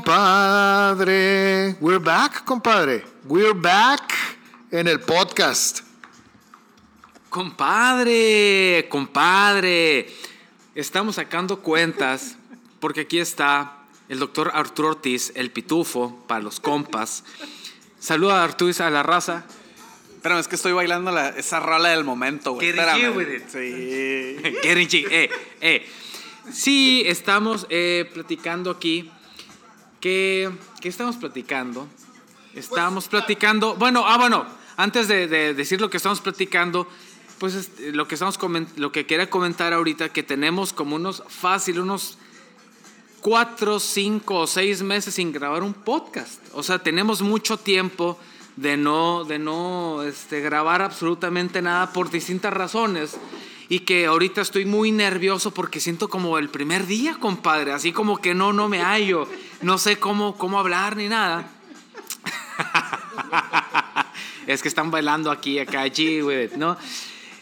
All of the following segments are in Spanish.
Compadre. We're back, compadre. We're back en el podcast. Compadre, compadre. Estamos sacando cuentas porque aquí está el doctor Arturo Ortiz, el pitufo, para los compas. Saluda a Arturo a la raza. Espérame, es que estoy bailando la- esa rola del momento, güey. Getting Espérame. G with it. Sí. Getting G, eh, eh. Sí, estamos eh, platicando aquí. ¿Qué, ¿Qué estamos platicando? Estamos platicando. Bueno, ah, bueno, antes de, de decir lo que estamos platicando, pues este, lo que estamos lo que quería comentar ahorita, que tenemos como unos fácil, unos cuatro, cinco o seis meses sin grabar un podcast. O sea, tenemos mucho tiempo de no, de no este, grabar absolutamente nada por distintas razones. Y que ahorita estoy muy nervioso porque siento como el primer día, compadre. Así como que no, no me hallo. No sé cómo, cómo hablar ni nada. es que están bailando aquí, acá, allí, güey, ¿no?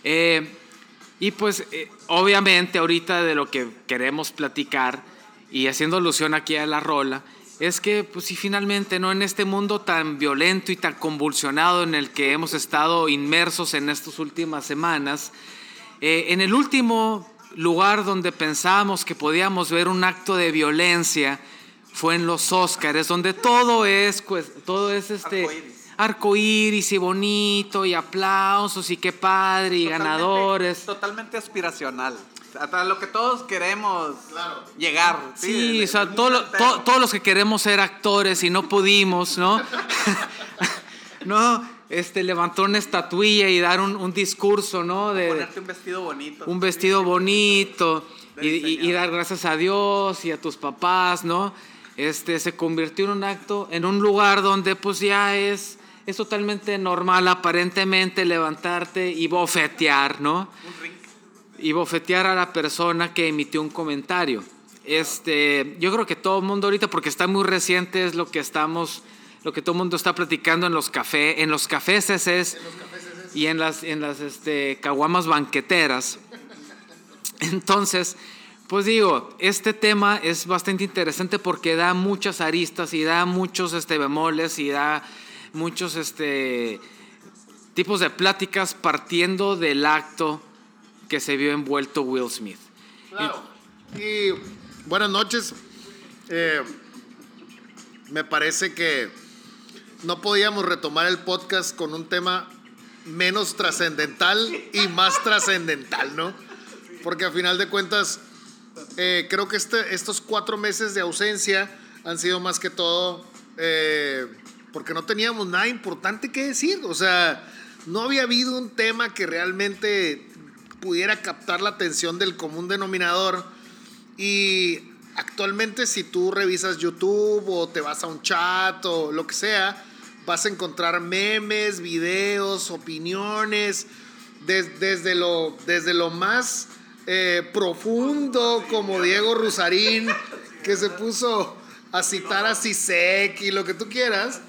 Eh, y pues, eh, obviamente, ahorita de lo que queremos platicar y haciendo alusión aquí a la rola, es que, pues, si finalmente, ¿no? En este mundo tan violento y tan convulsionado en el que hemos estado inmersos en estas últimas semanas, eh, en el último lugar donde pensábamos que podíamos ver un acto de violencia fue en los Óscares, donde todo es, pues, todo es este Arcoíris. arcoíris y bonito y aplausos y qué padre y Totalmente- ganadores. Totalmente aspiracional. Hasta lo que todos queremos llegar. Sí, de- o sea, todo lo- to- todos los que queremos ser actores y no pudimos, ¿no? no, este, levantar una estatuilla y dar un, un discurso, ¿no? De, Ponerte un vestido bonito. un vestido bonito y, y- y diseñador. dar gracias a Dios y a tus papás, ¿no? Este, se convirtió en un acto, en un lugar donde pues ya es, es totalmente normal aparentemente levantarte y bofetear, ¿no? Y bofetear a la persona que emitió un comentario. Este, yo creo que todo el mundo ahorita, porque está muy reciente, es lo que estamos, lo que todo el mundo está platicando en los cafés, en los cafés es, y en las, en las este, caguamas banqueteras. Entonces, pues digo, este tema es bastante interesante porque da muchas aristas y da muchos este, bemoles y da muchos este, tipos de pláticas partiendo del acto que se vio envuelto Will Smith. Claro. Y buenas noches. Eh, me parece que no podíamos retomar el podcast con un tema menos trascendental y más trascendental, ¿no? Porque a final de cuentas, eh, creo que este, estos cuatro meses de ausencia han sido más que todo eh, porque no teníamos nada importante que decir. O sea, no había habido un tema que realmente pudiera captar la atención del común denominador. Y actualmente si tú revisas YouTube o te vas a un chat o lo que sea, vas a encontrar memes, videos, opiniones, des- desde, lo, desde lo más eh, profundo como Diego Rusarín, que se puso a citar a Sisek y lo que tú quieras,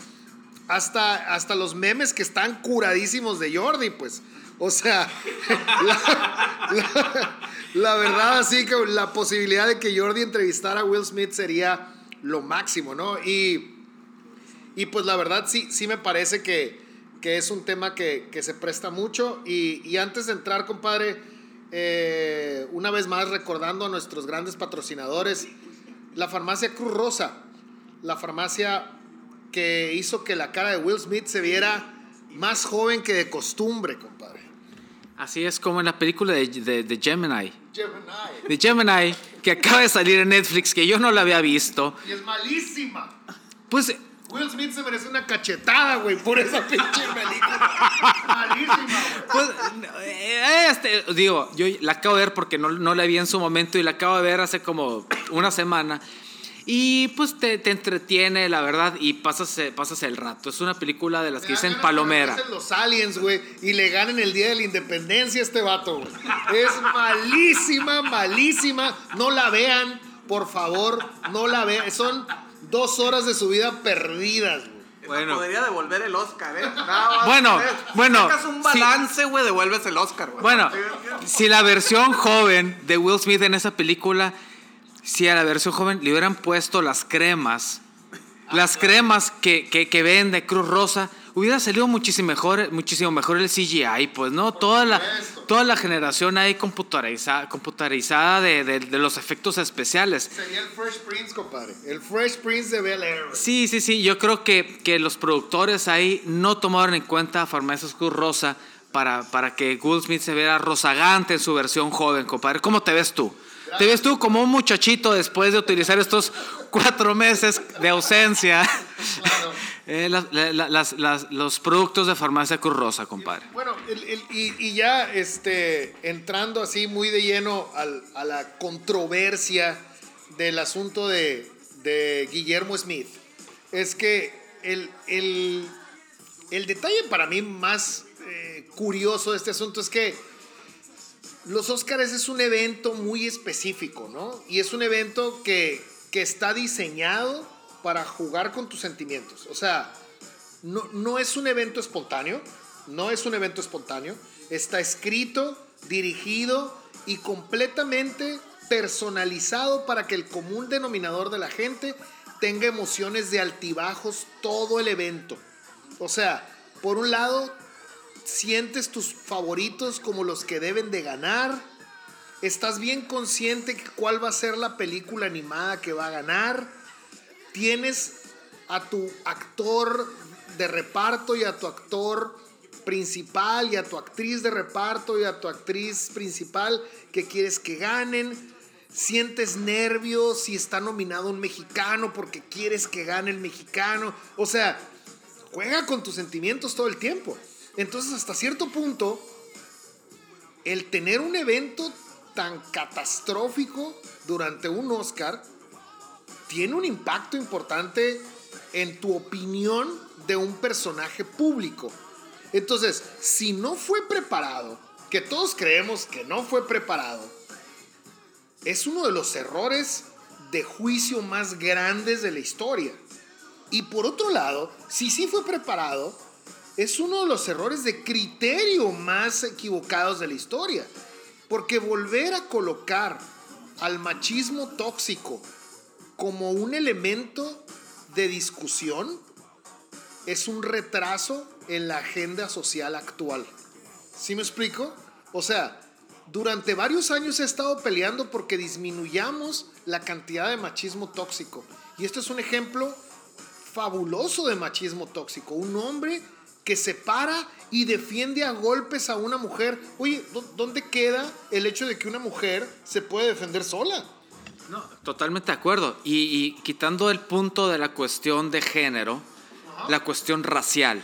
hasta, hasta los memes que están curadísimos de Jordi, pues. O sea, la verdad, así que la posibilidad de que Jordi entrevistara a Will Smith sería lo máximo, ¿no? Y, y pues la verdad sí, sí me parece que, que es un tema que, que se presta mucho. Y, y antes de entrar, compadre, eh, una vez más recordando a nuestros grandes patrocinadores, la farmacia Cruz Rosa, la farmacia que hizo que la cara de Will Smith se viera más joven que de costumbre, compadre. Así es como en la película de, de- de Gemini. Gemini. De Gemini, que acaba de salir en Netflix, que yo no la había visto. Y es malísima. Pues Will Smith se merece una cachetada, güey, por esa pinche película. malísima, güey. Pues, eh, este, digo, yo la acabo de ver porque no, no la vi en su momento y la acabo de ver hace como una semana. Y pues te, te entretiene, la verdad, y pasas, eh, pasas el rato. Es una película de las que dicen palomera. los aliens, güey, y le ganen el día de la independencia a este vato, güey. Es malísima, malísima. No la vean, por favor, no la vean. Son dos horas de su vida perdidas, güey. Bueno. Podría devolver el Oscar, ¿eh? bueno, bueno. Si sacas un balance, güey, devuelves el Oscar, güey. Bueno, si la versión joven de Will Smith en esa película si a la versión joven le hubieran puesto las cremas, las cremas que, que, ven de Cruz Rosa, hubiera salido muchísimo mejor, muchísimo mejor el CGI, pues, ¿no? Toda la, toda la generación ahí computarizada, computarizada de, de, los efectos especiales. Sería el Fresh Prince, compadre. El Fresh Prince de Bel Air. Sí, sí, sí. Yo creo que, que los productores ahí no tomaron en cuenta a Farmacias Cruz Rosa para, para que Goldsmith se viera rozagante en su versión joven, compadre. ¿Cómo te ves tú? Te ves tú como un muchachito después de utilizar estos cuatro meses de ausencia. Eh, los productos de farmacia Cruz Rosa, compadre. Bueno, y, ya este, entrando así muy de lleno a la controversia del asunto de, Guillermo Smith, es que el, el, detalle para mí más eh, curioso de este asunto es que los Óscares es un evento muy específico, ¿no? Y es un evento que, está diseñado para jugar con tus sentimientos. O sea, no, no es un evento espontáneo, no es un evento espontáneo. Está escrito, dirigido y completamente personalizado para que el común denominador de la gente tenga emociones de altibajos todo el evento. O sea, por un lado, sientes tus favoritos como los que deben de ganar. Estás bien consciente de cuál va a ser la película animada que va a ganar. Tienes a tu actor de reparto y a tu actor principal y a tu actriz de reparto y a tu actriz principal que quieres que ganen. Sientes nervios si está nominado un mexicano porque quieres que gane el mexicano. O sea, juega con tus sentimientos todo el tiempo. Entonces, hasta cierto punto, el tener un evento tan catastrófico durante un Oscar tiene un impacto importante en tu opinión de un personaje público. Entonces, si no fue preparado, que todos creemos que no fue preparado, es uno de los errores de juicio más grandes de la historia. Y por otro lado, si sí fue preparado, es uno de los errores de criterio más equivocados de la historia. Porque volver a colocar al machismo tóxico como un elemento de discusión es un retraso en la agenda social actual. ¿Sí me explico? O sea, durante varios años he estado peleando porque disminuyamos la cantidad de machismo tóxico. Y esto es un ejemplo fabuloso de machismo tóxico. Un hombre que se para y defiende a golpes a una mujer. Oye, ¿dónde queda el hecho de que una mujer se puede defender sola? No, totalmente de acuerdo. Y, quitando el punto de la cuestión de género, la cuestión racial,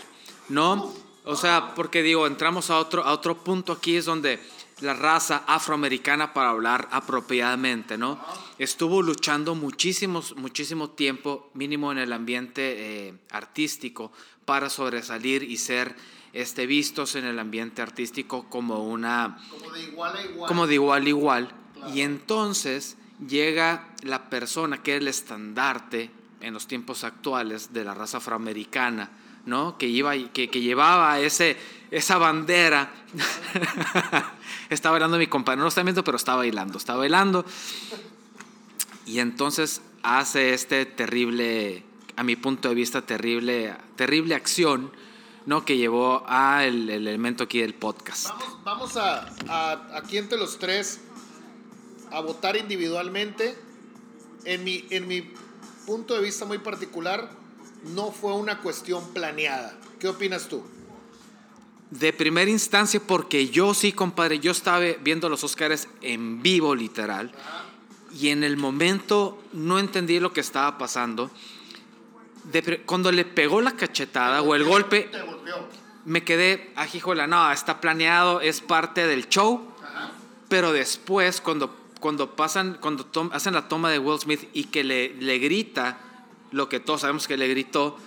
¿no? O sea, porque digo, entramos a otro, a otro punto aquí, es donde la raza afroamericana, para hablar apropiadamente, ¿no? Estuvo luchando muchísimos, muchísimo tiempo, mínimo en el ambiente eh, artístico, para sobresalir y ser este, vistos en el ambiente artístico como una... Como de igual a igual. Como de igual a igual. Y entonces llega la persona que es el estandarte en los tiempos actuales de la raza afroamericana, ¿no? Que, iba, que, que llevaba ese, esa bandera. está bailando mi compañero, no está viendo, pero está bailando, está bailando. Y entonces hace este terrible a mi punto de vista, terrible, terrible acción ¿no? que llevó al el elemento aquí del podcast. Vamos, vamos a, a, aquí entre los tres a votar individualmente. En mi, en mi punto de vista muy particular, no fue una cuestión planeada. ¿Qué opinas tú? De primera instancia, porque yo sí, compadre, yo estaba viendo los Oscars en vivo, literal, y en el momento no entendí lo que estaba pasando. Cuando le pegó la cachetada o el golpe, me quedé, ajijola, ah, no, está planeado, es parte del show. Pero después, cuando, cuando pasan, cuando hacen la toma de Will Smith y que le, le grita lo que todos sabemos que le gritó,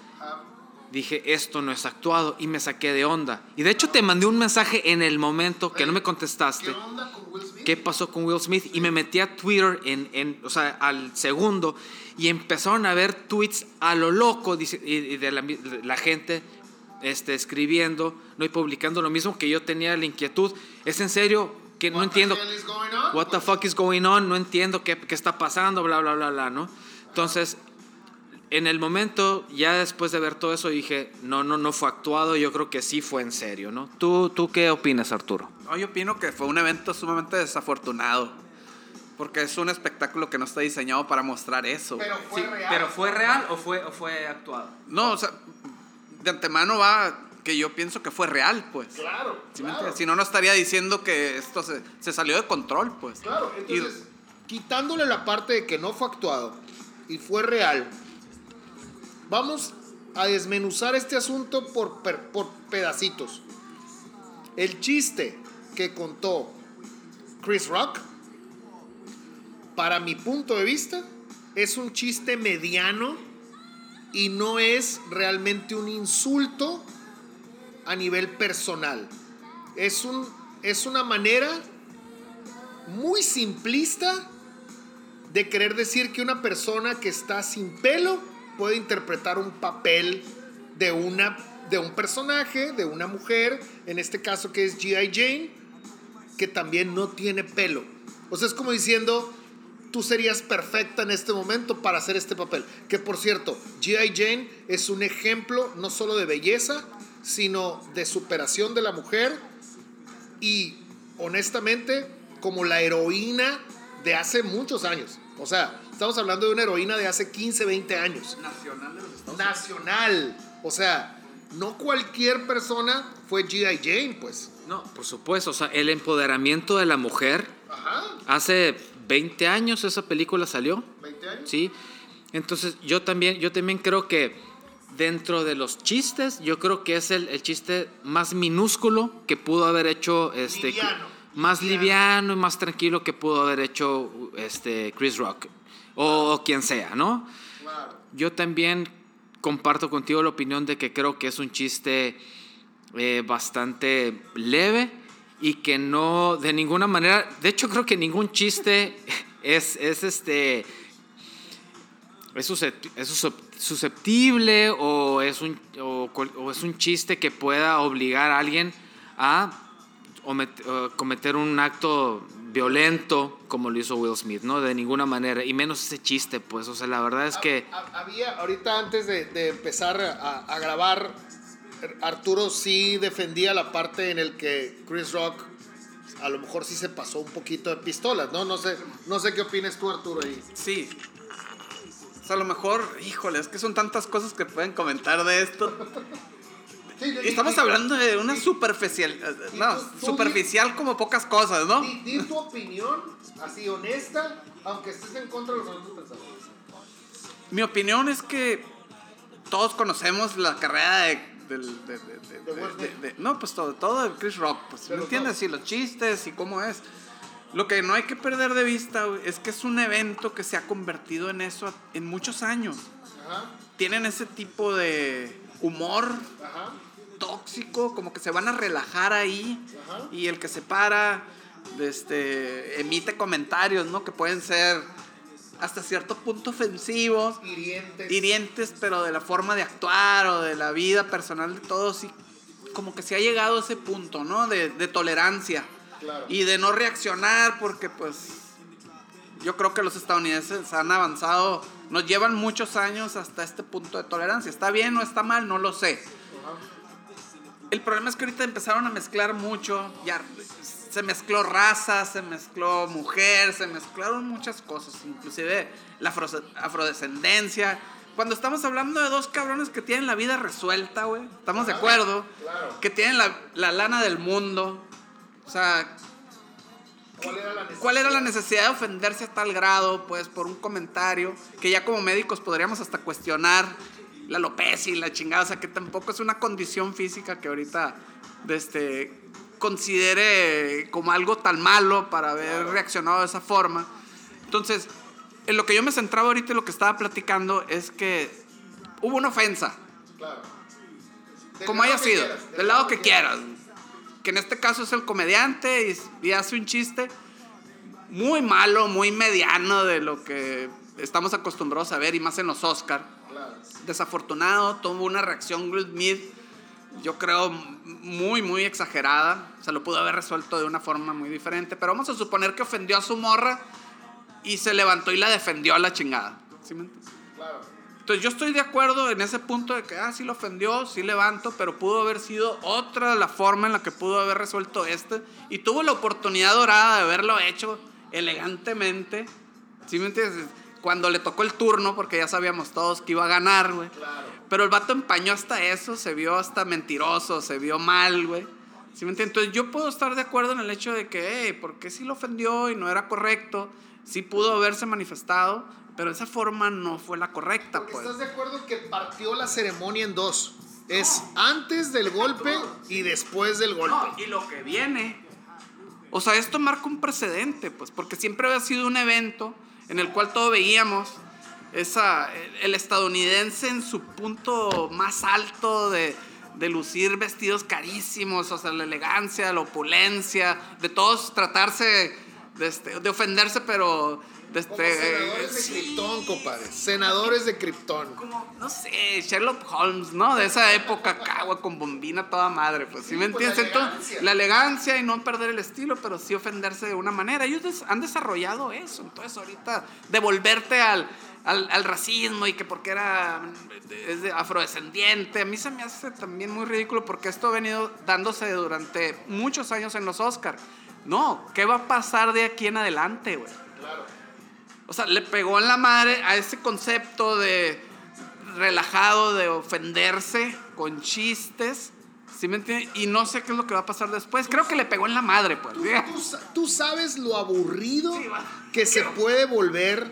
dije, esto no es actuado y me saqué de onda. Y de hecho te mandé un mensaje en el momento que no me contestaste. ¿Qué onda con Will Smith? ¿Qué pasó con Will Smith? Y me metí a Twitter en, en o sea, al segundo y empezaron a ver tweets a lo loco y de la, la gente este, escribiendo ¿no? y publicando lo mismo que yo tenía la inquietud. ¿Es en serio? que no entiendo. What the fuck is going on? No entiendo qué, qué, está pasando, bla, bla, bla, bla, ¿no? Entonces, en el momento, ya después de ver todo eso, dije, no, no, no fue actuado, yo creo que sí fue en serio, ¿no? ¿Tú, tú qué opinas, Arturo? yo opino que fue un evento sumamente desafortunado. Porque es un espectáculo que no está diseñado para mostrar eso. Pero fue real. ¿Pero fue real o fue, o fue actuado? No, o sea, de antemano va que yo pienso que fue real, pues. Claro. Si no, no estaría diciendo que esto se, se salió de control, pues. Claro, entonces, quitándole la parte de que no fue actuado y fue real, Vamos a desmenuzar este asunto por, por pedacitos. El chiste que contó Chris Rock, para mi punto de vista, es un chiste mediano y no es realmente un insulto a nivel personal. Es, un, es una manera muy simplista de querer decir que una persona que está sin pelo puede interpretar un papel de, una, de un personaje, de una mujer, en este caso que es G.I. Jane, que también no tiene pelo. O sea, es como diciendo, tú serías perfecta en este momento para hacer este papel. Que por cierto, G.I. Jane es un ejemplo no solo de belleza, sino de superación de la mujer y honestamente como la heroína de hace muchos años. O sea, Estamos hablando de una heroína de hace 15, 20 años. Nacional de los Estados Unidos. Nacional. O sea, no cualquier persona fue G.I. Jane, pues. No, por supuesto. O sea, el empoderamiento de la mujer. Ajá. Hace 20 años esa película salió. ¿20 años? Sí. Entonces, yo también, yo también creo que dentro de los chistes, yo creo que es el, chiste más minúsculo que pudo haber hecho este. Más liviano. y más tranquilo que pudo haber hecho este Chris Rock o, quien sea, ¿no? Yo también comparto contigo la opinión de que creo que es un chiste eh, bastante leve y que no, de ninguna manera, de hecho creo que ningún chiste es, es este, es susceptible o es, un, o es un chiste que pueda obligar a alguien a cometer un acto violento como lo hizo Will Smith, ¿no? De ninguna manera, y menos ese chiste, pues, o sea, la verdad es que... Había, ahorita antes de, empezar a, grabar, Arturo sí defendía la parte en el que Chris Rock a lo mejor sí se pasó un poquito de pistolas, ¿no? No sé, no sé qué opinas tú, Arturo, ahí. Sí. O sea, a lo mejor, híjole, es que son tantas cosas que pueden comentar de esto. Estamos hablando de una superficial, no, superficial como pocas cosas, ¿no? Di, tu opinión, así honesta, aunque estés en contra de los otros pensadores. Mi opinión es que todos conocemos la carrera de, no, pues todo, todo de Chris Rock, pues, ¿me entiendes? Y los chistes y cómo es. Lo que no hay que perder de vista es que es un evento que se ha convertido en eso en muchos años. Tienen ese tipo de humor. Ajá tóxico, como que se van a relajar ahí y el que se para este, emite comentarios, ¿no? Que pueden ser hasta cierto punto ofensivos, hirientes. pero de la forma de actuar o de la vida personal de todos, y como que se ha llegado a ese punto, ¿no? De, tolerancia y de no reaccionar, porque pues yo creo que los estadounidenses han avanzado, nos llevan muchos años hasta este punto de tolerancia. ¿Está bien o está mal? No lo sé. El problema es que ahorita empezaron a mezclar mucho, ya se mezcló raza, se mezcló mujer, se mezclaron muchas cosas, inclusive la afrodescendencia. Cuando estamos hablando de dos cabrones que tienen la vida resuelta, güey, estamos de acuerdo, que tienen la, la, lana del mundo, o sea, ¿Cuál era, la necesidad de ofenderse a tal grado, pues, por un comentario que ya como médicos podríamos hasta cuestionar la y la chingada, o sea, que tampoco es una condición física que ahorita este, considere como algo tan malo para haber reaccionado de esa forma. Entonces, en lo que yo me centraba ahorita y lo que estaba platicando es que hubo una ofensa. Claro. Como haya sido, del lado que quieras. Que en este caso es el comediante y, y hace un chiste muy malo, muy mediano de lo que estamos acostumbrados a ver y más en los Oscar. Desafortunado, tuvo una reacción Will Smith, yo creo muy, muy exagerada. Se lo pudo haber resuelto de una forma muy diferente, pero vamos a suponer que ofendió a su morra y se levantó y la defendió a la chingada. Entonces yo estoy de acuerdo en ese punto de que, ah, sí lo ofendió, sí levanto, pero pudo haber sido otra la forma en la que pudo haber resuelto este. Y tuvo la oportunidad dorada de haberlo hecho elegantemente. ¿Sí me entiendes? Cuando le tocó el turno, porque ya sabíamos todos que iba a ganar, güey. Pero el vato empañó hasta eso, se vio hasta mentiroso, se vio mal, güey. ¿Sí me entiendes? Entonces yo puedo estar de acuerdo en el hecho de que, hey, ¿por qué sí lo ofendió y no era correcto? Sí pudo haberse manifestado, pero esa forma no fue la correcta, pues. ¿Estás de acuerdo que partió la ceremonia en dos? Es antes del golpe y después del golpe. y lo que viene o sea, esto marca un precedente, pues, porque siempre había sido un evento en el cual todos veíamos el estadounidense en su punto más alto de, de lucir vestidos carísimos, o sea, la elegancia, la opulencia, de todos tratarse de, este, de ofenderse, pero este, senadores de Krypton, compadre. Senadores de Krypton. Como, no sé, Sherlock Holmes, ¿no? De esa época, cagua con bombina toda madre, pues, ¿sí, me pues, entiendes? La elegancia. la elegancia y no perder el estilo, pero sí ofenderse de una manera. Ellos han desarrollado eso. Entonces, ahorita, devolverte al, al, al racismo y que porque era es afrodescendiente, a mí se me hace también muy ridículo porque esto ha venido dándose durante muchos años en los Oscars. No, ¿qué va a pasar de aquí en adelante, güey? Claro. O sea, le pegó en la madre a ese concepto de relajado, de ofenderse con chistes. ¿Sí me entiendes? Y no sé qué es lo que va a pasar después. Creo que le pegó en la madre, pues. Tú, sabes lo aburrido que se puede volver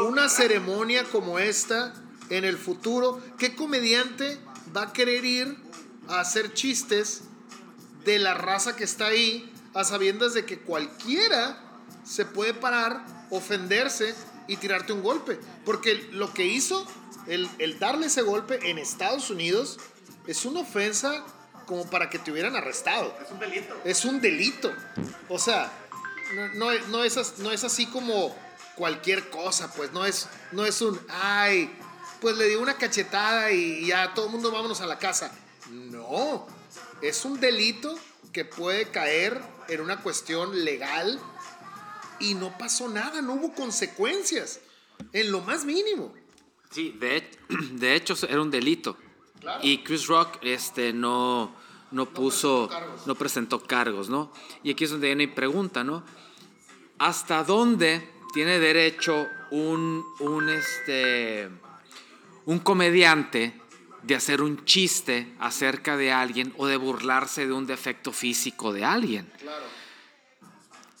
una ceremonia como esta en el futuro. ¿Qué comediante va a querer ir a hacer chistes de la raza que está ahí a sabiendas de que cualquiera se puede parar ofenderse y tirarte un golpe. Porque lo que hizo, el, darle ese golpe en Estados Unidos, es una ofensa como para que te hubieran arrestado. Es un delito. Es un delito. O sea, no, no, es, no es así como cualquier cosa, pues no es, no es un, ay, pues le di una cachetada y ya todo el mundo vámonos a la casa. No, es un delito que puede caer en una cuestión legal y no pasó nada, no hubo consecuencias, en lo más mínimo. Sí, de, de hecho era un delito. Y Chris Rock este, no, no puso, no presentó, cargos, ¿no? Y aquí es donde viene mi pregunta, ¿no? ¿Hasta dónde tiene derecho un, un, este, un comediante de hacer un chiste acerca de alguien o de burlarse de un defecto físico de alguien? Claro.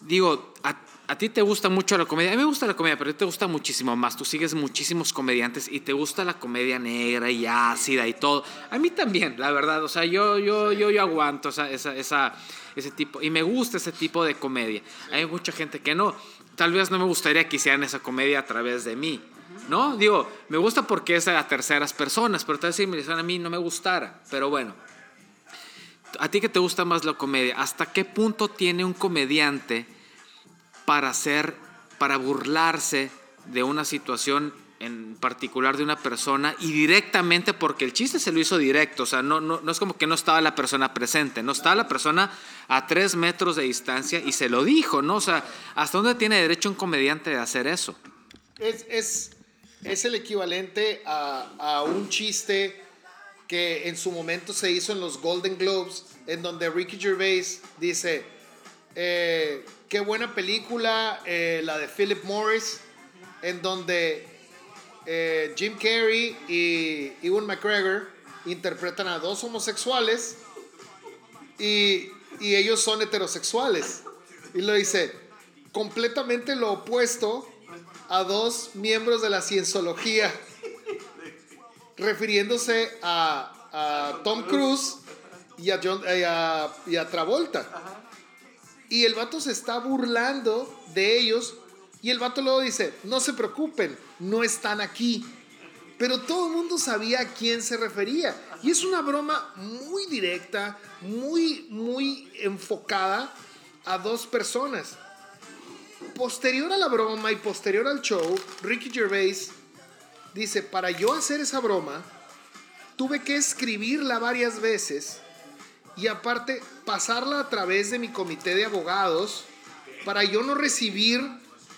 Digo, a, a ti te gusta mucho la comedia. A mí me gusta la comedia, pero a ti te gusta muchísimo más. Tú sigues muchísimos comediantes y te gusta la comedia negra y ácida y todo. A mí también, la verdad. O sea, yo, yo, yo, yo aguanto esa, esa, esa, ese tipo. Y me gusta ese tipo de comedia. Hay mucha gente que no. Tal vez no me gustaría que hicieran esa comedia a través de mí. ¿No? Digo, me gusta porque es a terceras personas, pero tal vez si me dicen a mí no me gustara. Pero bueno. A ti que te gusta más la comedia, ¿hasta qué punto tiene un comediante para hacer, para burlarse de una situación en particular de una persona y directamente porque el chiste se lo hizo directo, o sea, no, no, no es como que no estaba la persona presente, no estaba la persona a tres metros de distancia y se lo dijo, ¿no? O sea, ¿hasta dónde tiene derecho un comediante de hacer eso? Es, es, es el equivalente a, a un chiste que en su momento se hizo en los Golden Globes, en donde Ricky Gervais dice, eh, qué buena película, eh, la de Philip Morris, en donde eh, Jim Carrey y Ewan McGregor interpretan a dos homosexuales y, y ellos son heterosexuales. Y lo dice, completamente lo opuesto a dos miembros de la cienciología, refiriéndose a, a Tom Cruise y a, John, a, y a Travolta. Y el vato se está burlando de ellos. Y el vato luego dice, no se preocupen, no están aquí. Pero todo el mundo sabía a quién se refería. Y es una broma muy directa, muy, muy enfocada a dos personas. Posterior a la broma y posterior al show, Ricky Gervais dice, para yo hacer esa broma, tuve que escribirla varias veces y aparte pasarla a través de mi comité de abogados para yo no recibir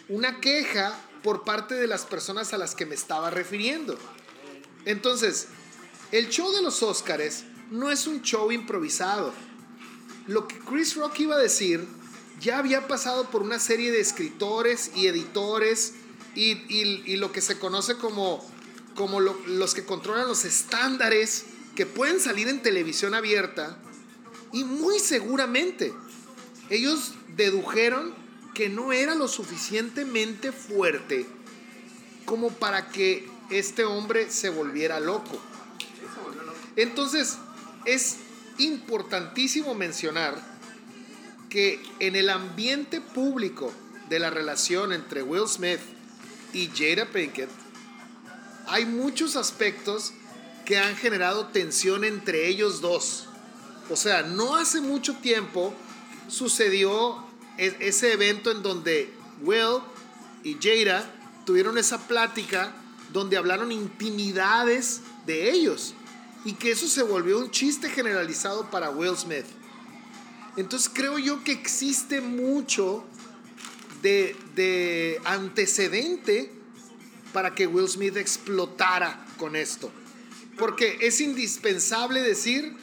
una queja por parte de las personas a las que me estaba refiriendo. Entonces, el show de los Óscares no es un show improvisado. Lo que Chris Rock iba a decir ya había pasado por una serie de escritores y editores y, lo que se conoce como, como los que controlan los estándares que pueden salir en televisión abierta y muy seguramente ellos dedujeron que no era lo suficientemente fuerte como para que este hombre se volviera loco. Entonces, es importantísimo mencionar que en el ambiente público de la relación entre Will Smith y Jada Pinkett, hay muchos aspectos que han generado tensión entre ellos dos. O sea, no hace mucho tiempo sucedió e-, ese evento en donde Will y Jada tuvieron esa plática donde hablaron intimidades de ellos y que eso se volvió un chiste generalizado para Will Smith. Entonces creo yo que existe mucho de, de antecedente para que Will Smith explotara con esto. Porque es indispensable decir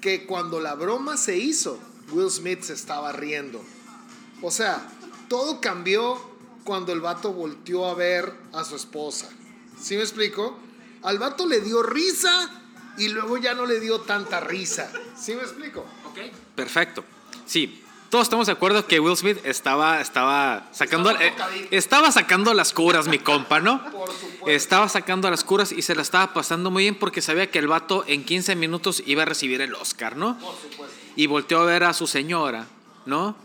que cuando la broma se hizo, Will Smith se estaba riendo. O sea, todo cambió cuando el vato volteó a ver a su esposa. ¿Sí me explico? Al vato le dio risa y luego ya no le dio tanta risa. ¿Sí me explico? Ok. Perfecto. Sí, todos estamos de acuerdo que Will Smith estaba, estaba sacando estaba, sacando las curas, mi compa, ¿no? Por supuesto. Estaba sacando las curas y se la estaba pasando muy bien porque sabía que el vato en 15 minutos iba a recibir el Oscar, ¿no? Por supuesto. Y volteó a ver a su señora, ¿no?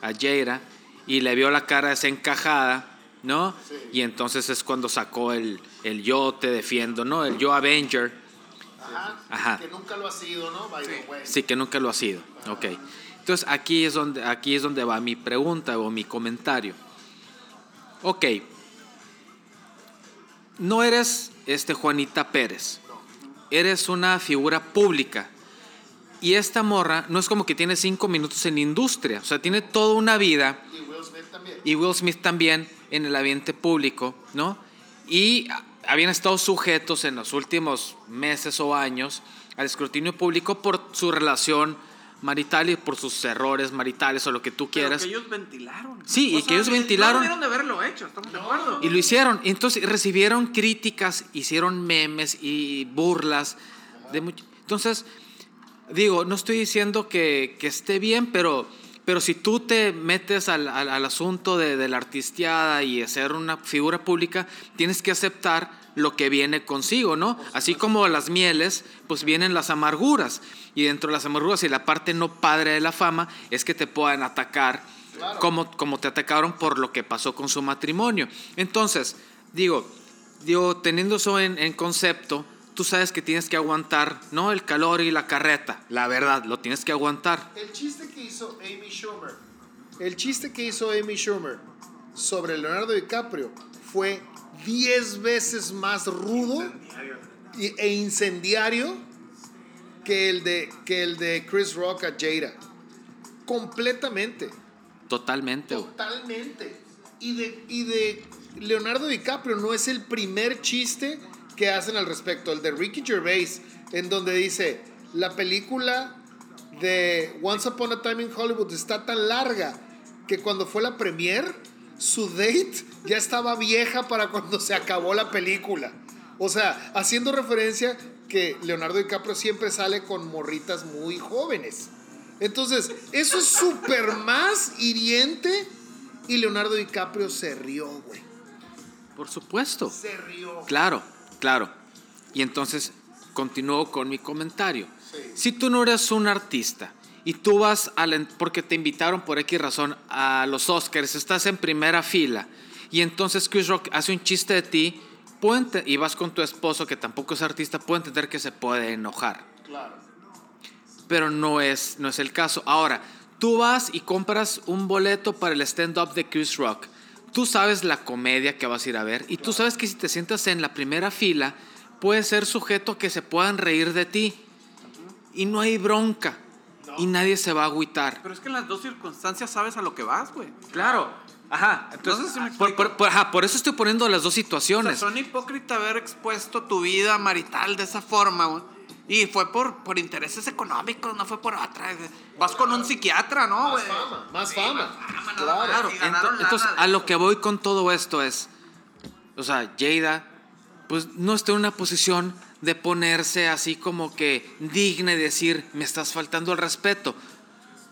A Jaira y le vio la cara desencajada, ¿no? Y entonces es cuando sacó el, el yo te defiendo, ¿no? El yo Avenger. Ajá. Ajá. Que nunca lo ha sido, ¿no? sí. que nunca lo ha sido. Ok. Entonces aquí es, donde, aquí es donde va mi pregunta o mi comentario. Ok, no eres este Juanita Pérez, eres una figura pública. Y esta morra no es como que tiene cinco minutos en industria, o sea, tiene toda una vida. Y Will Smith también. Y Will Smith también en el ambiente público, ¿no? Y habían estado sujetos en los últimos meses o años al escrutinio público por su relación marital y por sus errores maritales o lo que tú quieras. Pero que ellos ventilaron. Sí, y que ellos ventilaron. No de haberlo hecho, estamos de acuerdo. Y lo hicieron. Entonces recibieron críticas, hicieron memes y burlas. De Entonces, digo, no estoy diciendo que, que esté bien, pero, pero si tú te metes al, al, asunto de, de la artisteada y ser una figura pública, tienes que aceptar lo que viene consigo, ¿no? Así como las mieles, pues vienen las amarguras. Y dentro de las amarguras y la parte no padre de la fama es que te puedan atacar como, como te atacaron por lo que pasó con su matrimonio. Entonces, digo, digo teniendo eso en, en concepto, tú sabes que tienes que aguantar, ¿no? El calor y la carreta. La verdad, lo tienes que aguantar. El chiste que hizo Amy Schumer, el chiste que hizo Amy Schumer sobre Leonardo DiCaprio fue 10 veces más rudo e incendiario que el de, que el de Chris Rock a Jada. Completamente. Totalmente. Totalmente. Y de, y de Leonardo DiCaprio no es el primer chiste que hacen al respecto. El de Ricky Gervais, en donde dice, la película de Once Upon a Time in Hollywood está tan larga que cuando fue la premiere su date ya estaba vieja para cuando se acabó la película. O sea, haciendo referencia que Leonardo DiCaprio siempre sale con morritas muy jóvenes. Entonces, eso es súper más hiriente y Leonardo DiCaprio se rió, güey. Por supuesto. Se rió. Claro, claro. Y entonces continúo con mi comentario. Si tú no eres un artista y tú vas, a porque te invitaron por X razón a los Oscars, estás en primera fila y entonces Chris Rock hace un chiste de ti y vas con tu esposo que tampoco es artista, puede entender que se puede enojar. Claro. Pero no es, no es el caso. Ahora, tú vas y compras un boleto para el stand-up de Chris Rock. Tú sabes la comedia que vas a ir a ver y tú sabes que si te sientas en la primera fila, puedes ser sujeto a que se puedan reír de ti. Y no hay bronca. Y nadie se va a agüitar. Pero es que en las dos circunstancias sabes a lo que vas, güey. Claro. Ajá, entonces, por, eso estoy poniendo las dos situaciones. son hipócrita haber expuesto tu vida marital de esa forma, güey. Y fue por, por intereses económicos, no fue por otra. Vas con un psiquiatra, ¿no, güey? Más fama, más fama. claro. Entonces, a lo que voy con todo esto es, o sea, Jada, pues no está en una posición de ponerse así como que digna y decir, me estás faltando el respeto.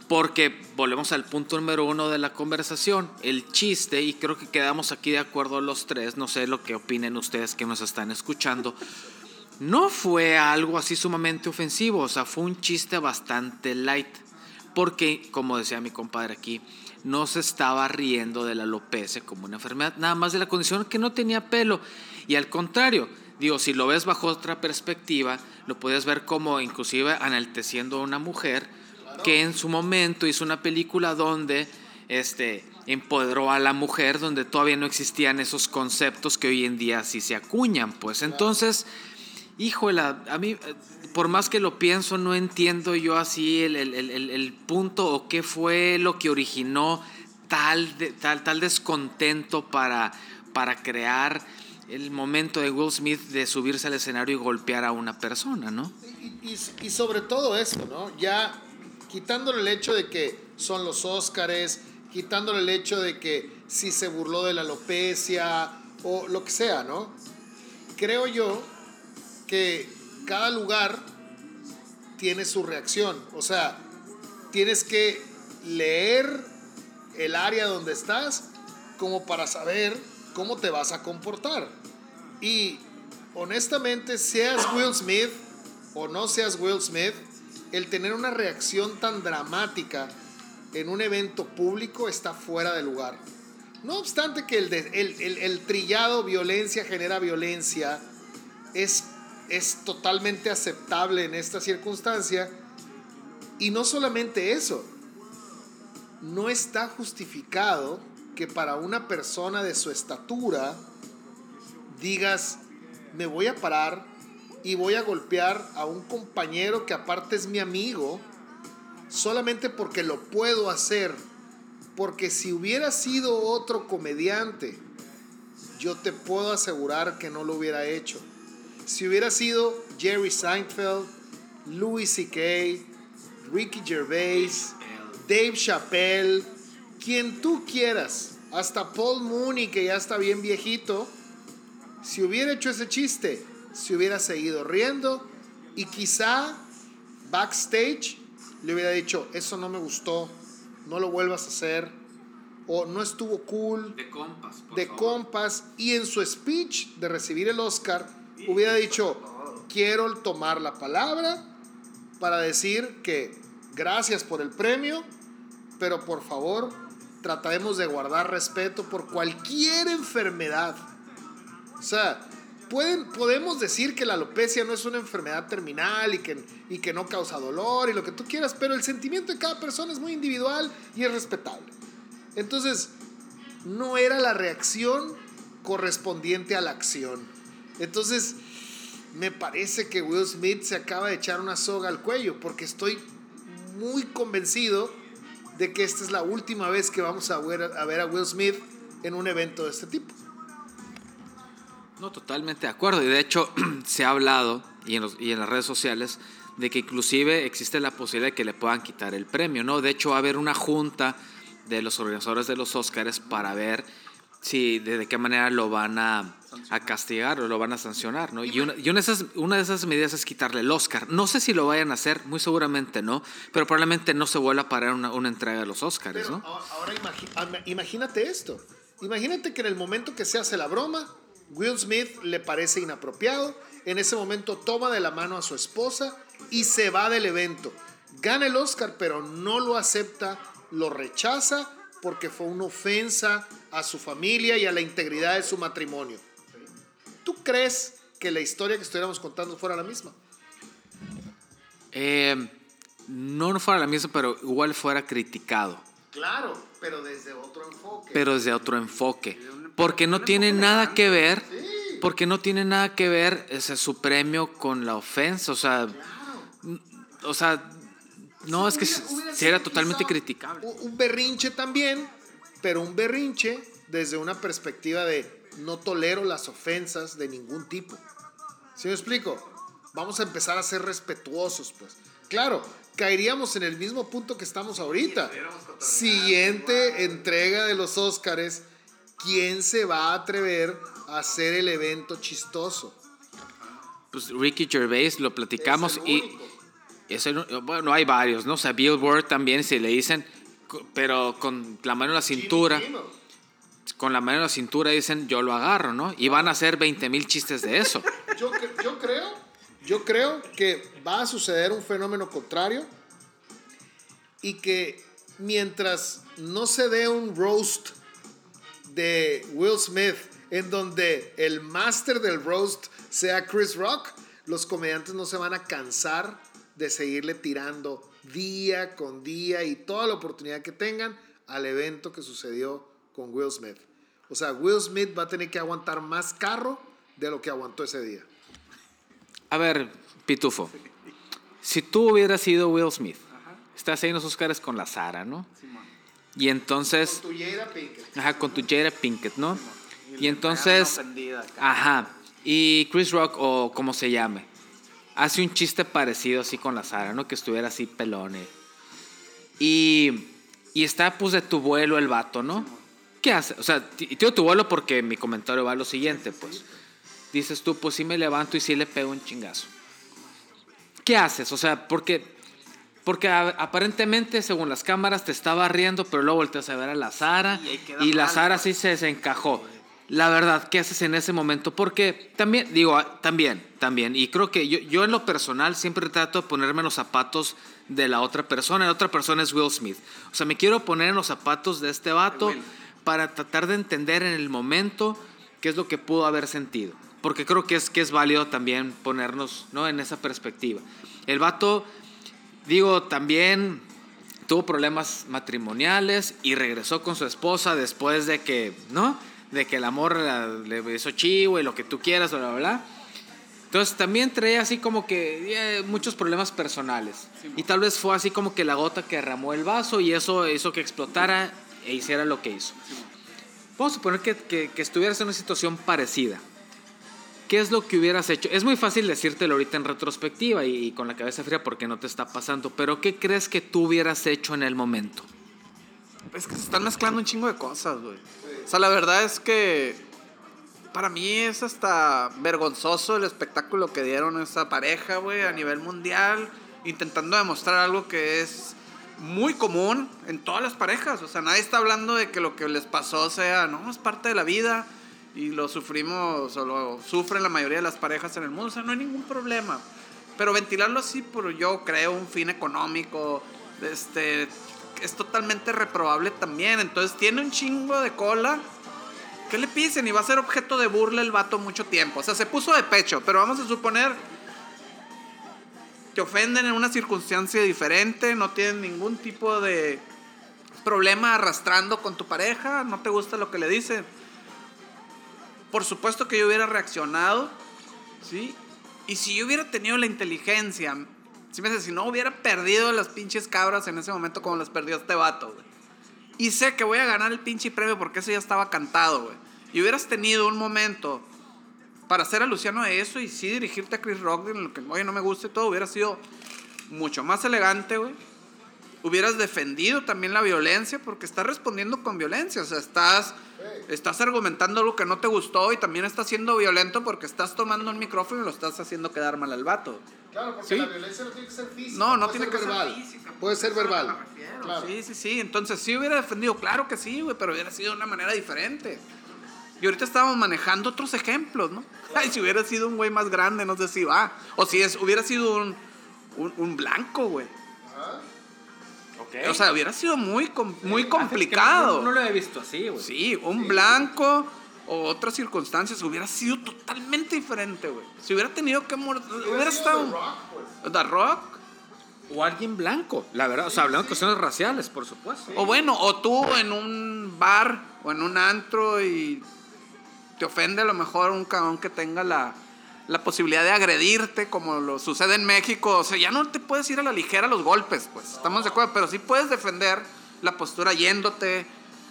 Porque volvemos al punto número uno de la conversación, el chiste, y creo que quedamos aquí de acuerdo los tres, no sé lo que opinen ustedes que nos están escuchando, no fue algo así sumamente ofensivo, o sea, fue un chiste bastante light, porque, como decía mi compadre aquí, no se estaba riendo de la alopecia como una enfermedad, nada más de la condición que no tenía pelo, y al contrario, digo, si lo ves bajo otra perspectiva, lo puedes ver como inclusive enalteciendo a una mujer, que en su momento hizo una película donde este, empoderó a la mujer, donde todavía no existían esos conceptos que hoy en día sí se acuñan. Pues entonces, híjole, a mí, por más que lo pienso, no entiendo yo así el, el, el, el punto o qué fue lo que originó tal, tal, tal descontento para, para crear el momento de Will Smith de subirse al escenario y golpear a una persona, ¿no? Y, sobre todo eso, ¿no? Ya quitándole el hecho de que son los Óscares, quitándole el hecho de que si se burló de la alopecia o lo que sea, ¿no? Creo yo que cada lugar tiene su reacción. O sea, tienes que leer el área donde estás como para saber cómo te vas a comportar. Y honestamente, seas Will Smith o no seas Will Smith, el tener una reacción tan dramática en un evento público está fuera de lugar. No obstante que el, el, trillado violencia genera violencia es, es totalmente aceptable en esta circunstancia. Y no solamente eso, no está justificado que para una persona de su estatura digas, me voy a parar y voy a golpear a un compañero que aparte es mi amigo solamente porque lo puedo hacer. Porque si hubiera sido otro comediante, yo te puedo asegurar que no lo hubiera hecho. Si hubiera sido Jerry Seinfeld, Louis C.K., Ricky Gervais, Dave Chappelle, quien tú quieras, hasta Paul Mooney, que ya está bien viejito, si hubiera hecho ese chiste, se hubiera seguido riendo y quizá backstage le hubiera dicho, eso no me gustó, no lo vuelvas a hacer, o no estuvo cool. De compas. de compas. Y en su speech de recibir el Oscar, hubiera dicho, quiero tomar la palabra para decir que gracias por el premio, pero por favor trataremos de guardar respeto por cualquier enfermedad. O sea, podemos decir que la alopecia no es una enfermedad terminal y que, y que no causa dolor y lo que tú quieras, pero el sentimiento de cada persona es muy individual y es respetable. Entonces, no era la reacción correspondiente a la acción. Entonces, me parece que Will Smith se acaba de echar una soga al cuello porque estoy muy convencido de que esta es la última vez que vamos a ver a, Will Smith en un evento de este tipo. No, totalmente de acuerdo. Y de hecho se ha hablado, y en, las redes sociales, de que inclusive existe la posibilidad de que le puedan quitar el premio, ¿no? De hecho va a haber una junta de los organizadores de los Óscares para ver si de, qué manera lo van a, a, castigar o lo van a sancionar, ¿no? Y, una, y una, de esas, una, de esas, medidas es quitarle el Oscar. No sé si lo vayan a hacer, muy seguramente no, pero probablemente no se vuelva a parar una, una entrega de los Óscares, ¿no? Ahora imagínate esto. Imagínate que en el momento que se hace la broma, Will Smith le parece inapropiado. En ese momento toma de la mano a su esposa y se va del evento. gana el Oscar, pero no lo acepta, lo rechaza porque fue una ofensa a su familia y a la integridad de su matrimonio. ¿Tú crees que la historia que estuviéramos contando fuera la misma? Eh, no fuera la misma, pero igual fuera criticado. Claro, pero desde otro enfoque. Pero desde otro enfoque. Porque no tiene nada que ver, porque no tiene nada que ver ese, su premio con la ofensa. O sea, o sea, no, es que si era totalmente criticable. Un berrinche también, pero un berrinche desde una perspectiva de no tolero las ofensas de ningún tipo. ¿Sí me explico? Vamos a empezar a ser respetuosos, pues. Claro, caeríamos en el mismo punto que estamos ahorita. Siguiente entrega de los Óscares, ¿quién se va a atrever a hacer el evento chistoso? Pues Ricky Gervais, lo platicamos y bueno, hay varios, ¿no? O sea, Billboard también, si le dicen, pero con la mano en la cintura. Con la mano en la cintura dicen, yo lo agarro, ¿no? Y van a hacer 20 mil chistes de eso. Yo, yo creo, yo creo que va a suceder un fenómeno contrario y que mientras no se dé un roast de Will Smith en donde el máster del roast sea Chris Rock, los comediantes no se van a cansar de seguirle tirando día con día y toda la oportunidad que tengan al evento que sucedió con Will Smith. O sea, Will Smith va a tener que aguantar más carro de lo que aguantó ese día. A ver, Pitufo, si tú hubieras sido Will Smith, estás ahí en los Oscars con la Sara, ¿no? Y entonces... Con tu Jada Pinkett. Ajá, con tu Jada Pinkett, ¿no? Y, entonces... Ajá. Y Chris Rock, o como se llame, hace un chiste parecido así con la Sara, ¿no? Que estuviera así pelone. Y, y está pues de tu vuelo el vato, ¿no? ¿Qué hace? O sea, tío tu vuelo porque mi comentario va a lo siguiente, pues. Dices tú, pues sí me levanto y sí le pego un chingazo. ¿Qué haces? O sea, porque, porque aparentemente, según las cámaras, te estaba riendo, pero luego volteas a ver a la Sara y, la Sara sí se desencajó la verdad, ¿qué haces en ese momento? Porque también, digo, ah, también, también, y creo que yo, yo en lo personal siempre trato de ponerme en los zapatos de la otra persona. La otra persona es Will Smith. O sea, me quiero poner en los zapatos de este vato para tratar de entender en el momento qué es lo que pudo haber sentido. Porque creo que es, que es válido también ponernos ¿no? en esa perspectiva. El vato, digo, también tuvo problemas matrimoniales y regresó con su esposa después de que, ¿no? de que el amor le hizo chivo y lo que tú quieras, bla, bla, bla. Entonces también traía así como que eh, muchos problemas personales. y tal vez fue así como que la gota que derramó el vaso y eso hizo que explotara e hiciera lo que hizo. Vamos a suponer que, que, estuvieras en una situación parecida. ¿Qué es lo que hubieras hecho? Es muy fácil decírtelo ahorita en retrospectiva y, y con la cabeza fría porque no te está pasando, pero ¿qué crees que tú hubieras hecho en el momento? Es que se están mezclando un chingo de cosas, güey. O sea, la verdad es que para mí es hasta vergonzoso el espectáculo que dieron esa pareja, güey, a nivel mundial, intentando demostrar algo que es muy común en todas las parejas. O sea, nadie está hablando de que lo que les pasó sea, no, es parte de la vida y lo sufrimos o lo sufren la mayoría de las parejas en el mundo. O sea, no hay ningún problema. Pero ventilarlo así por, yo creo, un fin económico, este, es totalmente reprobable también. Entonces tiene un chingo de cola. ¿Qué le pisen? Y va a ser objeto de burla el vato mucho tiempo. O sea, se puso de pecho, pero vamos a suponer que ofenden en una circunstancia diferente, no tienen ningún tipo de problema arrastrando con tu pareja, no te gusta lo que le dicen. Por supuesto que yo hubiera reaccionado, ¿sí? Y si yo hubiera tenido la inteligencia si me dice, si no hubiera perdido las pinches cabras en ese momento como las perdió este vato, güey. Y sé que voy a ganar el pinche premio porque eso ya estaba cantado, güey. Y hubieras tenido un momento para hacer a eso y sí dirigirte a Chris Rock en lo que, oye, no me guste todo, hubiera sido mucho más elegante, güey. Hubieras defendido también la violencia porque estás respondiendo con violencia. O sea, estás, estás argumentando algo que no te gustó y también estás siendo violento porque estás tomando un micrófono y lo estás haciendo quedar mal al vato. Claro, porque la violencia no tiene que ser física. No, no tiene que ser física. Puede ser verbal. Sí, sí, sí. Entonces, sí hubiera defendido, claro que sí, güey, pero hubiera sido de una manera diferente. Y ahorita estábamos manejando otros ejemplos, ¿no? Ay, si hubiera sido un güey más grande, no sé si va. O si es, hubiera sido un, un, blanco, güey. O sea, hubiera sido muy, muy complicado. No, lo he visto así, güey. Sí, un blanco o otras circunstancias hubiera sido totalmente diferente, güey. Si hubiera tenido que morir, hubiera, estado. The Rock, pues. The Rock. O alguien blanco, la verdad. O sea, hablando de cuestiones raciales, por supuesto. O bueno, o tú en un bar o en un antro y te ofende a lo mejor un cabrón que tenga la, la posibilidad de agredirte, como lo sucede en México. O sea, ya no te puedes ir a la ligera los golpes, pues. Estamos de acuerdo, pero sí puedes defender la postura yéndote,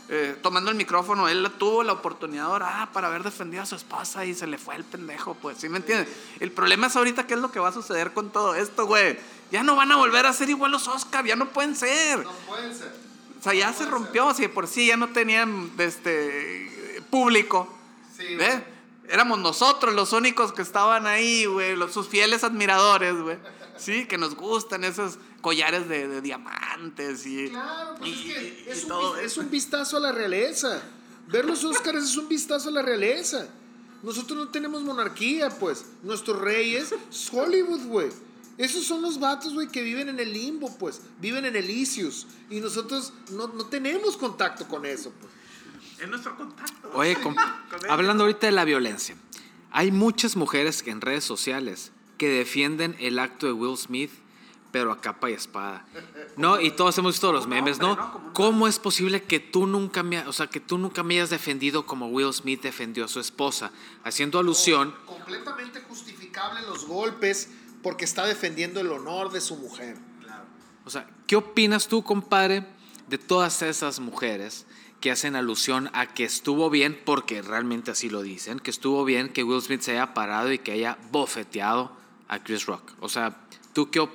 eh, tomando el micrófono. Él tuvo la oportunidad ahora para haber defendido a su esposa y se le fue el pendejo, pues. ¿Sí me entiendes? El problema es ahorita qué es lo que va a suceder con todo esto, güey. Ya no van a volver a ser igual los Oscar, ya no pueden ser. No pueden ser. O sea, ya se rompió, si por sí ya no tenían este público. Sí, éramos nosotros los únicos que estaban ahí, güey, sus fieles admiradores, güey. Sí, que nos gustan esos collares de, diamantes y. Claro, pues es que es, un, es un vistazo a la realeza. Ver los Óscares es un vistazo a la realeza. Nosotros no tenemos monarquía, pues. Nuestros reyes es Hollywood, güey. Esos son los vatos, güey, que viven en el limbo, pues. Viven en el Isius. Y nosotros no, no tenemos contacto con eso, pues es nuestro contacto. Oye, hablando ahorita de la violencia, hay muchas mujeres en redes sociales que defienden el acto de Will Smith, pero a capa y espada. No, y todos hemos visto los memes, ¿no? ¿Cómo es posible que tú nunca me, o sea, que tú nunca me hayas defendido como Will Smith defendió a su esposa, haciendo alusión completamente justificable los golpes porque está defendiendo el honor de su mujer. Claro. O sea, ¿qué opinas tú, compadre, de todas esas mujeres que hacen alusión a que estuvo bien, porque realmente así lo dicen, que estuvo bien que Will Smith se haya parado y que haya bofeteado a Chris Rock. O sea, ¿tú qué,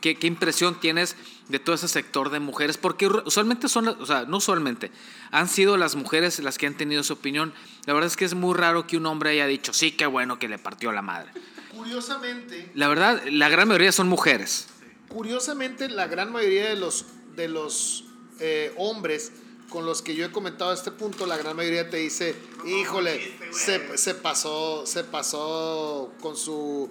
qué, qué impresión tienes de todo ese sector de mujeres? Porque usualmente son, o sea, no usualmente, han sido las mujeres las que han tenido su opinión. La verdad es que es muy raro que un hombre haya dicho, sí, qué bueno que le partió la madre. Curiosamente. La verdad, la gran mayoría son mujeres. Curiosamente, la gran mayoría de los, de los eh, hombres con los que yo he comentado este punto, la gran mayoría te dice, híjole, se, se, pasó, se pasó con su,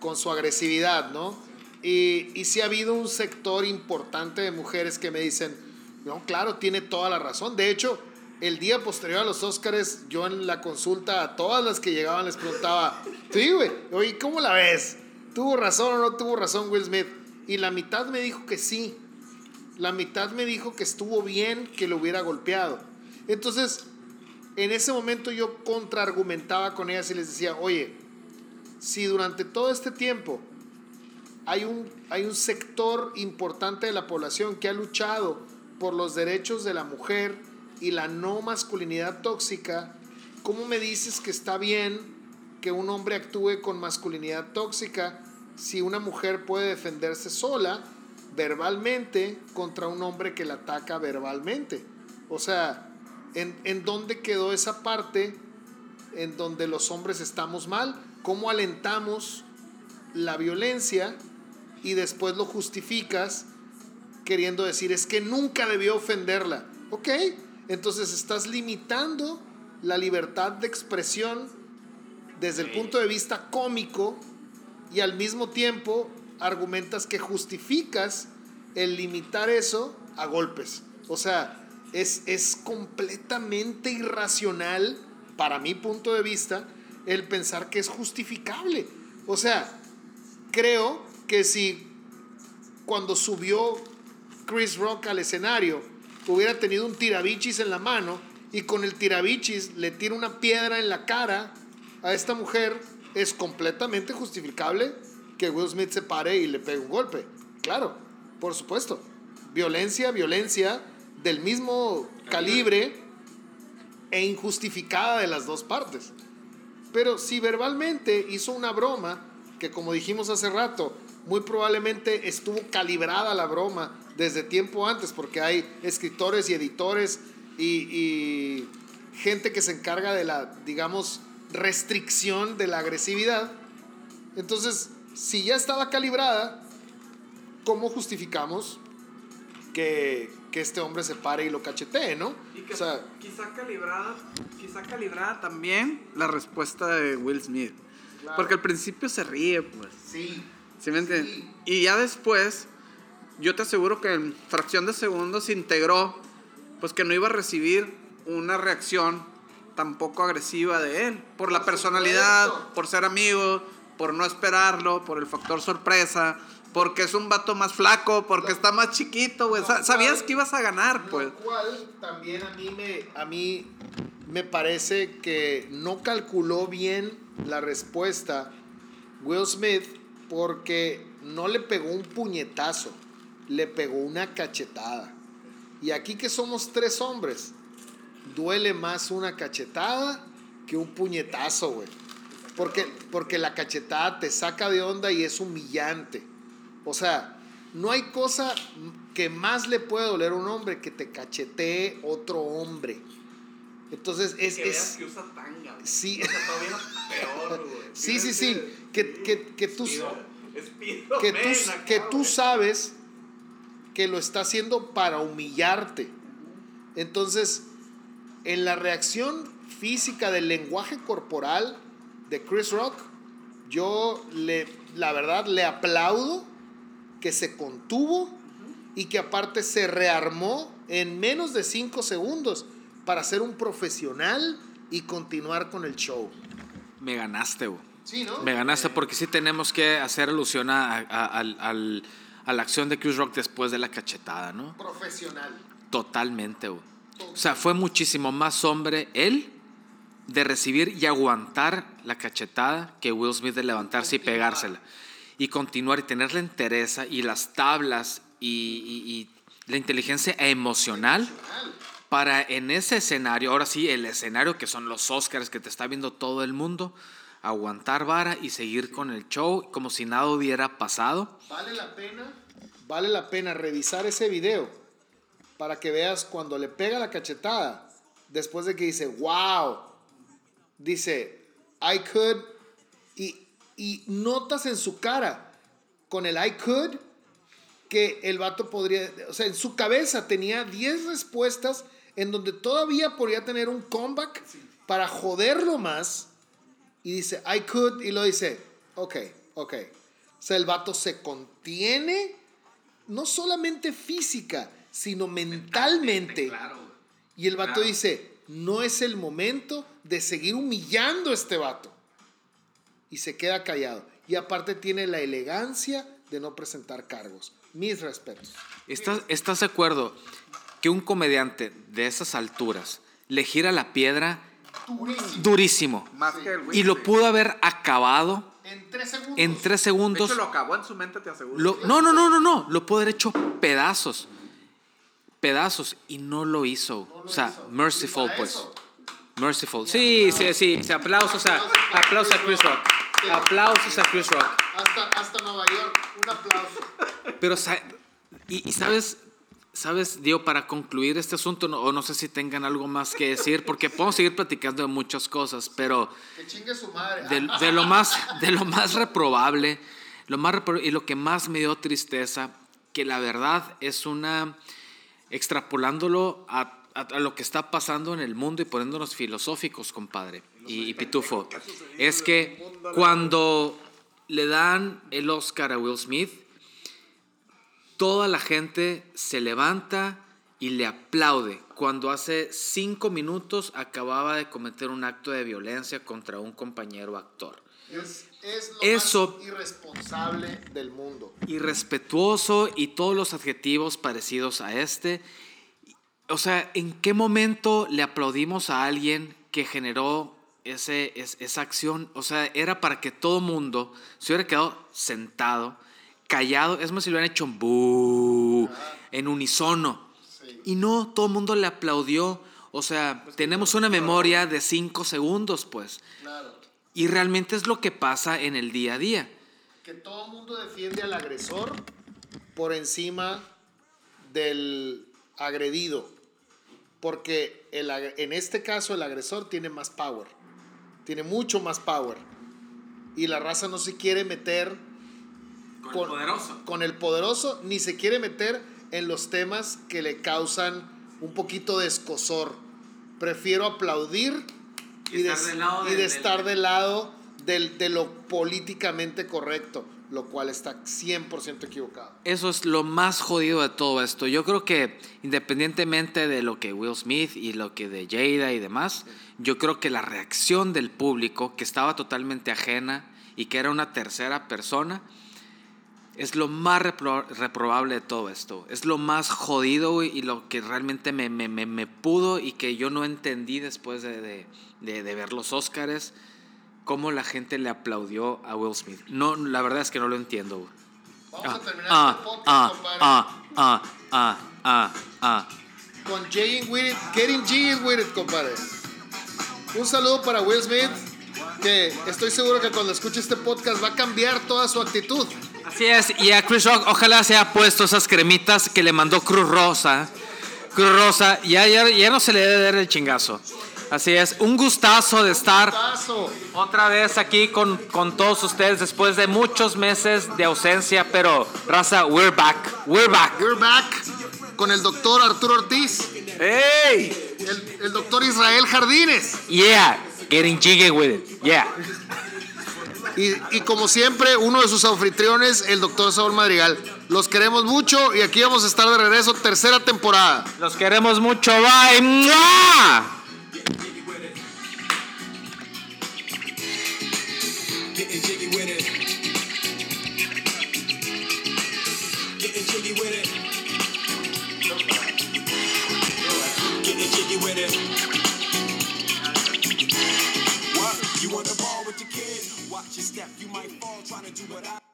con su agresividad, ¿no? Y, y sí ha habido un sector importante de mujeres que me dicen, no, claro, tiene toda la razón. De hecho, el día posterior a los Óscares, yo en la consulta a todas las que llegaban les preguntaba, sí, güey, oye, ¿cómo la ves? ¿Tuvo razón o no tuvo razón Will Smith? Y la mitad me dijo que sí, la mitad me dijo que estuvo bien que lo hubiera golpeado. Entonces, en ese momento yo contraargumentaba con ellas y les decía, oye, si durante todo este tiempo hay un, hay un sector importante de la población que ha luchado por los derechos de la mujer y la no masculinidad tóxica, ¿cómo me dices que está bien que un hombre actúe con masculinidad tóxica si una mujer puede defenderse sola? Verbalmente contra un hombre que la ataca verbalmente. O sea, ¿en, ¿en dónde quedó esa parte en donde los hombres estamos mal? ¿Cómo alentamos la violencia y después lo justificas queriendo decir es que nunca debió ofenderla? Ok, entonces estás limitando la libertad de expresión desde el punto de vista cómico y al mismo tiempo argumentas que justificas el limitar eso a golpes. O sea, es, es completamente irracional, para mi punto de vista, el pensar que es justificable. O sea, creo que si cuando subió Chris Rock al escenario hubiera tenido un tirabichis en la mano y con el tirabichis le tira una piedra en la cara a esta mujer, es completamente justificable que Will Smith se pare y le pegue un golpe. Claro, por supuesto. Violencia, violencia del mismo calibre e injustificada de las dos partes. Pero si verbalmente hizo una broma, que como dijimos hace rato, muy probablemente estuvo calibrada la broma desde tiempo antes, porque hay escritores y editores y, y gente que se encarga de la, digamos, restricción de la agresividad. Entonces, si ya estaba calibrada, ¿cómo justificamos que, este hombre se pare y lo cachetee, no? quizá, calibrada, quizá calibrada también la respuesta de Will Smith. Porque al principio se ríe, pues. Sí. ¿Sí me entiendes? Y ya después yo te aseguro que en fracción de segundos se integró, pues que no iba a recibir una reacción tampoco agresiva de él, por la personalidad, por ser amigo, por no esperarlo, por el factor sorpresa, porque es un vato más flaco, porque está más chiquito, güey. Sabías que ibas a ganar, pues. Lo cual también a mí me, a mí me parece que no calculó bien la respuesta Will Smith porque no le pegó un puñetazo, le pegó una cachetada. Y aquí que somos tres hombres, duele más una cachetada que un puñetazo, güey. Porque, porque la cachetada te saca de onda y es humillante. O sea, no hay cosa que más le puede doler a un hombre que te cachetee otro hombre. Entonces es... Que es que usa tanga. Sí. peor, güey. Sí, sí, sí. Que, que, que tú... Que, tú, que tú sabes que lo está haciendo para humillarte. Entonces, en la reacción física del lenguaje corporal de Chris Rock, yo le, la verdad, le aplaudo que se contuvo y que aparte se rearmó en menos de cinco segundos para ser un profesional y continuar con el show. Me ganaste. Sí, ¿no? Me ganaste porque sí tenemos que hacer alusión a, a la acción de Chris Rock después de la cachetada, ¿no? Profesional. Totalmente, güey. O sea, fue muchísimo más hombre él de recibir y aguantar la cachetada que Will Smith de levantarse y pegársela y continuar y tener la entereza y las tablas y, la inteligencia emocional para en ese escenario, ahora sí, el escenario que son los Oscars que te está viendo todo el mundo, aguantar vara y seguir con el show como si nada hubiera pasado. Vale la pena, vale la pena revisar ese video para que veas cuando le pega la cachetada, después de que dice, wow, dice, I could, y y notas en su cara con el I could que el vato podría, o sea, en su cabeza tenía 10 respuestas en donde todavía podría tener un comeback para joderlo más. Y dice, I could, y lo dice, ok, ok. O sea, el vato se contiene, no solamente física, sino mentalmente. Y el vato dice, no es el momento de seguir humillando a este vato y se queda callado. Y aparte tiene la elegancia de no presentar cargos. Mis respetos. ¿Estás, ¿Estás de acuerdo que un comediante de esas alturas le gira la piedra durísimo? y lo pudo haber acabado en tres segundos. En tres segundos. lo acabó en su mente, te aseguro. no, no, no, no, no. Lo pudo haber hecho pedazos. Pedazos. Y no lo hizo. o sea, merciful, pues. Merciful. Sí, sí, sí. sí. Aplausos a, aplausos a Chris Rock. Aplausos a Chris Rock. Hasta, hasta Nueva York. Un aplauso. Pero, y, sabes, sabes, Dio, para concluir este asunto, o no sé si tengan algo más que decir, porque podemos seguir platicando de muchas cosas, pero. Que chingue su madre. De, lo, más, de lo más reprobable, lo más y lo que más me dio tristeza, que la verdad es una. Extrapolándolo a lo que está pasando en el mundo y poniéndonos filosóficos, compadre, y, Pitufo, es que cuando le dan el Oscar a Will Smith, toda la gente se levanta y le aplaude cuando hace cinco minutos acababa de cometer un acto de violencia contra un compañero actor. Es, lo Eso, más irresponsable del mundo. Irrespetuoso y todos los adjetivos parecidos a este o sea, ¿en qué momento le aplaudimos a alguien que generó ese, esa acción? O sea, era para que todo mundo se hubiera quedado sentado, callado. Es más, si lo hubieran hecho en, en unisono. Y no, todo el mundo le aplaudió. O sea, pues tenemos una memoria de cinco segundos, pues. Claro. Y realmente es lo que pasa en el día a día. Que todo el mundo defiende al agresor por encima del agredido porque el, en este caso el agresor tiene más power, tiene mucho más power. Y la raza no se quiere meter con, el poderoso. Con el poderoso, ni se quiere meter en los temas que le causan un poquito de escosor. Prefiero aplaudir y, de, estar del lado de lo políticamente correcto, lo cual está 100% equivocado. Eso es lo más jodido de todo esto. Yo creo que independientemente de lo que Will Smith y lo que de Jada y demás, yo creo que la reacción del público, que estaba totalmente ajena y que era una tercera persona, es lo más reprobable de todo esto. Es lo más jodido y lo que realmente me, me, me, pudo y que yo no entendí después de, de, de, ver los Oscars, cómo la gente le aplaudió a Will Smith. No, la verdad es que no lo entiendo. Vamos a terminar ah, este podcast, ah, ah, ah, ah, ah, ah, Con Jay with it, getting G with it, compadre. Un saludo para Will Smith, que estoy seguro que cuando escuche este podcast va a cambiar toda su actitud. Así es, y a Chris Rock ojalá se haya puesto esas cremitas que le mandó Cruz Rosa. Cruz Rosa, ya, ya, ya no se le debe dar el chingazo. Así es, un gustazo de estar otra vez aquí con, con, todos ustedes después de muchos meses de ausencia, pero raza, we're back, we're back. We're back con el doctor Arturo Ortiz. ¡Hey! El, el doctor Israel Jardines. Yeah, getting jiggy with it, yeah. Y, como siempre, uno de sus anfitriones, el doctor Saúl Madrigal. Los queremos mucho y aquí vamos a estar de regreso, tercera temporada. Los queremos mucho, bye. Step, you might fall trying to do what I